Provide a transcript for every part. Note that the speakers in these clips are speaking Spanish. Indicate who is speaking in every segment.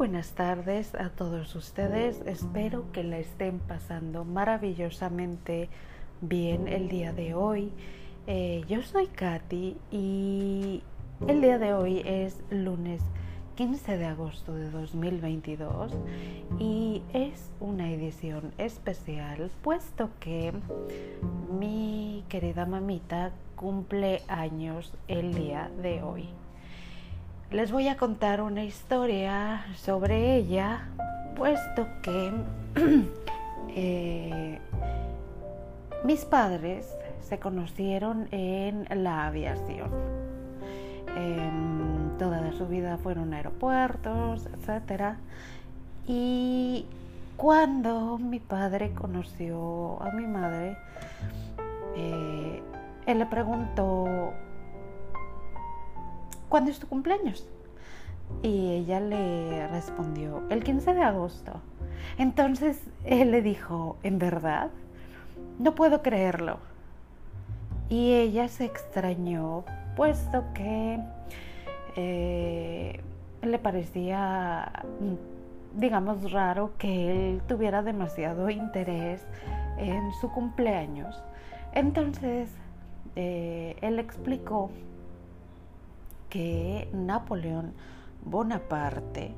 Speaker 1: buenas tardes a todos ustedes. Espero que la estén pasando maravillosamente bien el día de hoy. Eh, yo soy Katy y el día de hoy es lunes 15 de agosto de 2022 y es una edición especial puesto que mi querida mamita cumple años el día de hoy les voy a contar una historia sobre ella, puesto que eh, mis padres se conocieron en la aviación. Em, toda su vida fueron aeropuertos, etc. Y cuando mi padre conoció a mi madre, eh, él le preguntó ¿cuándo es tu cumpleaños? Y ella le respondió, el 15 de agosto. Entonces él le dijo, ¿en verdad? No puedo creerlo. Y ella se extrañó, puesto que eh, le parecía, digamos, raro que él tuviera demasiado interés en su cumpleaños. Entonces, eh, él explicó que Napoleón Bonaparte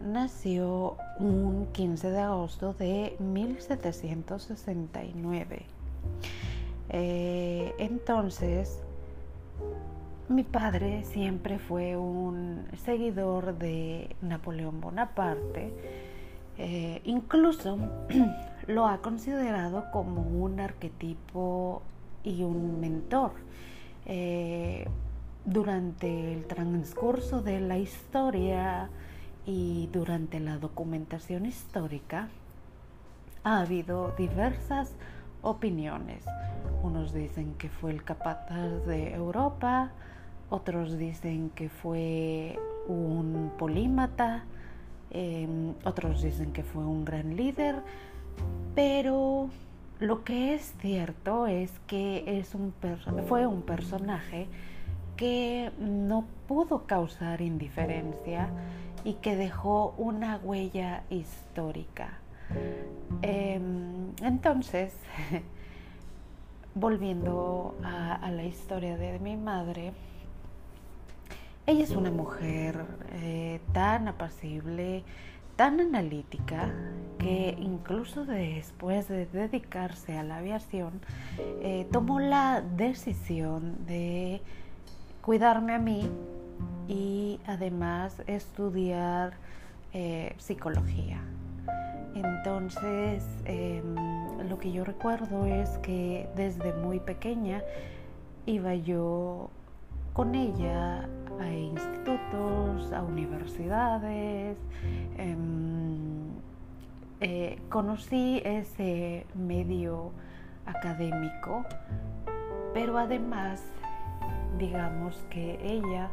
Speaker 1: nació un 15 de agosto de 1769. Eh, entonces, mi padre siempre fue un seguidor de Napoleón Bonaparte, eh, incluso lo ha considerado como un arquetipo y un mentor. Eh, durante el transcurso de la historia y durante la documentación histórica ha habido diversas opiniones. Unos dicen que fue el capataz de Europa, otros dicen que fue un polímata, em, otros dicen que fue un gran líder, pero lo que es cierto es que es un fue un personaje que no pudo causar indiferencia y que dejó una huella histórica. Em, entonces, volviendo a, la historia de mi madre, ella es una mujer eh, tan apacible, tan analítica, que incluso después de dedicarse a la aviación, eh, tomó la decisión de cuidarme a mí y además estudiar eh, psicología. Entonces, em, lo que yo recuerdo es que desde muy pequeña iba yo con ella a institutos, a universidades. Em, eh, conocí ese medio académico, pero además digamos que ella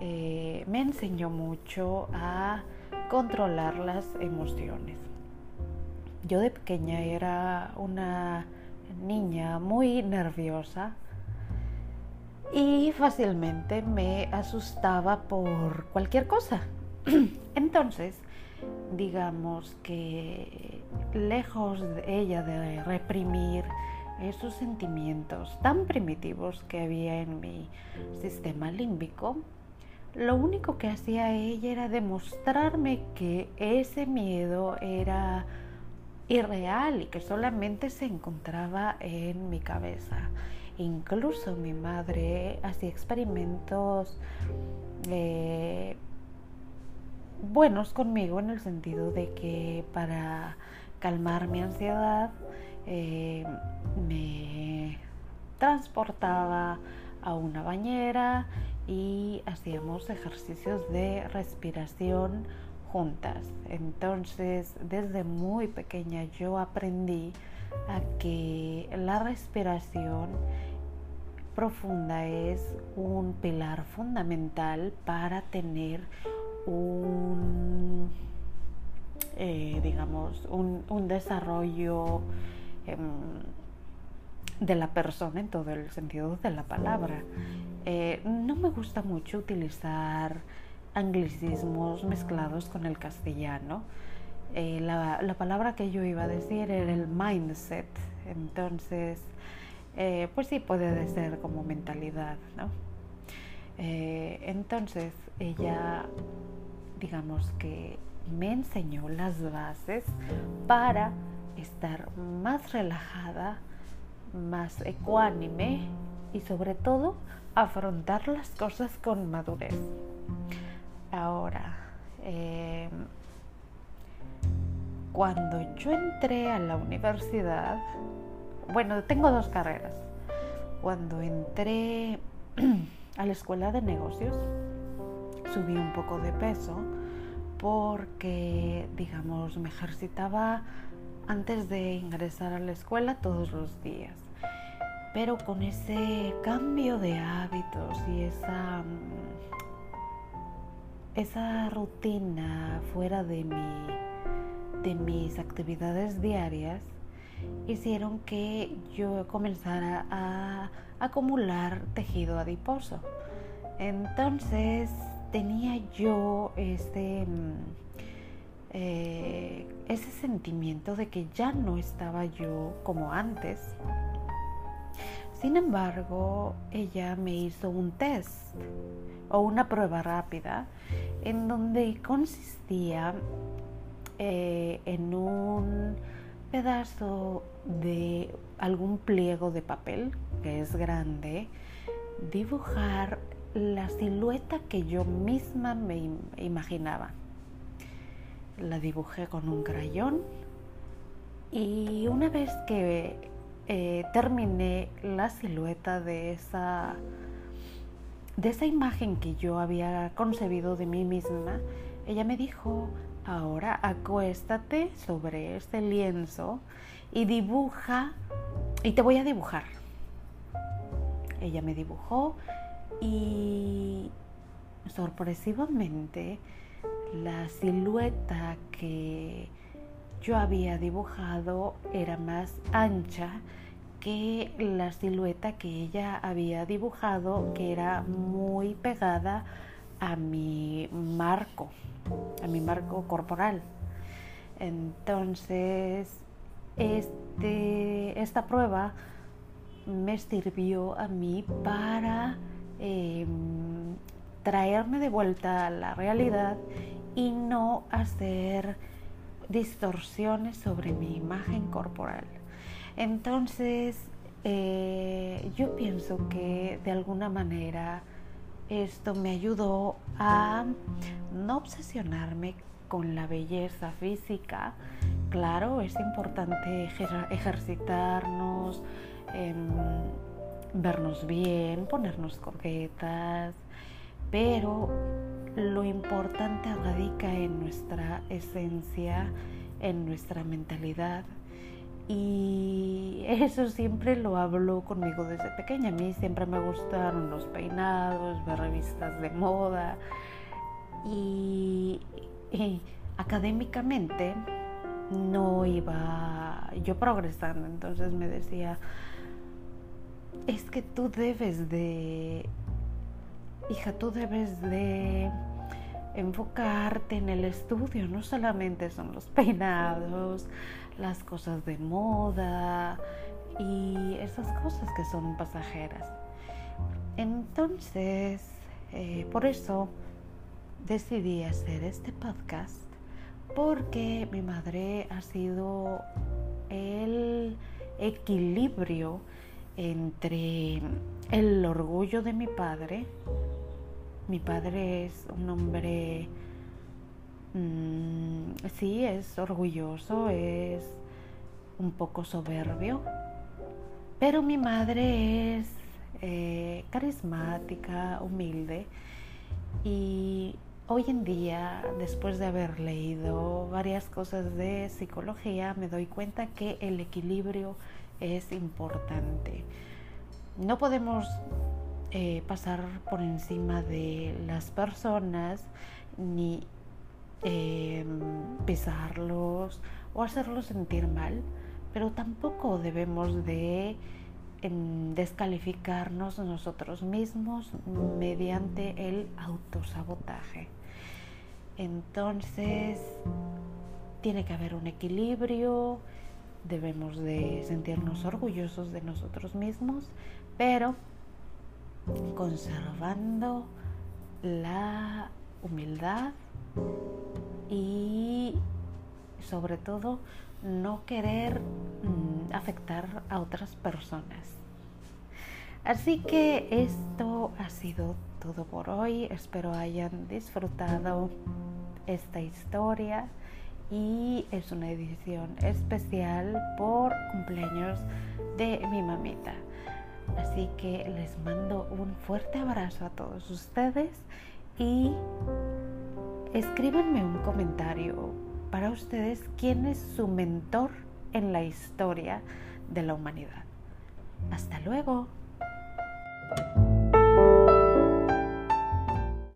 Speaker 1: eh, me enseñó mucho a controlar las emociones. Yo de pequeña era una niña muy nerviosa y fácilmente me asustaba por cualquier cosa. Entonces, digamos que lejos de ella de reprimir esos sentimientos tan primitivos que había en mi sistema límbico, lo único que hacía ella era demostrarme que ese miedo era irreal y que solamente se encontraba en mi cabeza. Incluso mi madre hacía experimentos eh, buenos conmigo en el sentido de que para calmar mi ansiedad eh, me transportaba a una bañera y hacíamos ejercicios de respiración juntas. Entonces, desde muy pequeña yo aprendí a que la respiración profunda es un pilar fundamental para tener un, eh, digamos, un, un desarrollo Em, de la persona en todo el sentido de la palabra. Eh, no me gusta mucho utilizar anglicismos mezclados con el castellano. Eh, la, la, palabra que yo iba a decir era el mindset. Entonces, eh, pues sí puede ser como mentalidad, ¿no? Entonces, ella, digamos que me enseñó las bases para estar más relajada, más ecuánime y sobre todo afrontar las cosas con madurez. Ahora, em, cuando yo entré a la universidad, bueno, tengo dos carreras. Cuando entré a la escuela de negocios, subí un poco de peso porque, digamos, me ejercitaba antes de ingresar a la escuela todos los días. Pero con ese cambio de hábitos y esa, esa rutina fuera de, mi, de mis actividades diarias, hicieron que yo comenzara a acumular tejido adiposo. Entonces tenía yo este, eh, ese sentimiento de que ya no estaba yo como antes. Sin embargo, ella me hizo un test o una prueba rápida en donde consistía eh, en un pedazo de algún pliego de papel que es grande, dibujar la silueta que yo misma me imaginaba. La dibujé con un crayón y una vez que eh, terminé la silueta de esa, de esa imagen que yo había concebido de mí misma, ella me dijo, ahora acuéstate sobre este lienzo y dibuja, y te voy a dibujar. Ella me dibujó y sorpresivamente la silueta que yo había dibujado era más ancha que la silueta que ella había dibujado, que era muy pegada a mi marco, a mi marco corporal. Entonces, este, esta prueba me sirvió a mí para em, traerme de vuelta a la realidad y no hacer distorsiones sobre mi imagen corporal. Entonces, eh, yo pienso que de alguna manera esto me ayudó a no obsesionarme con la belleza física. Claro, es importante ejercitarnos, em, vernos bien, ponernos coquetas, pero lo importante radica en nuestra esencia, en nuestra mentalidad. Y eso siempre lo hablo conmigo desde pequeña. A mí siempre me gustaron los peinados, ver revistas de moda. Y, académicamente no iba yo progresando. Entonces me decía, es que tú debes de hija, tú debes de enfocarte en el estudio, no solamente son los peinados, las cosas de moda y esas cosas que son pasajeras. Entonces, eh, por eso decidí hacer este podcast porque mi madre ha sido el equilibrio entre el orgullo de mi padre mi padre es un hombre, mm, sí, es orgulloso, es un poco soberbio, pero mi madre es eh, carismática, humilde y hoy en día, después de haber leído varias cosas de psicología, me doy cuenta que el equilibrio es importante. No podemos eh, pasar por encima de las personas ni eh, pesarlos o hacerlos sentir mal, pero tampoco debemos de en descalificarnos nosotros mismos mediante el autosabotaje. Entonces, tiene que haber un equilibrio, debemos de sentirnos orgullosos de nosotros mismos, pero conservando la humildad y sobre todo no querer mm, afectar a otras personas. Así que esto ha sido todo por hoy. Espero hayan disfrutado esta historia y es una edición especial por cumpleaños de mi mamita. Así que les mando un fuerte abrazo a todos ustedes y escríbanme un comentario para ustedes quién es su mentor en la historia de la humanidad. Hasta luego.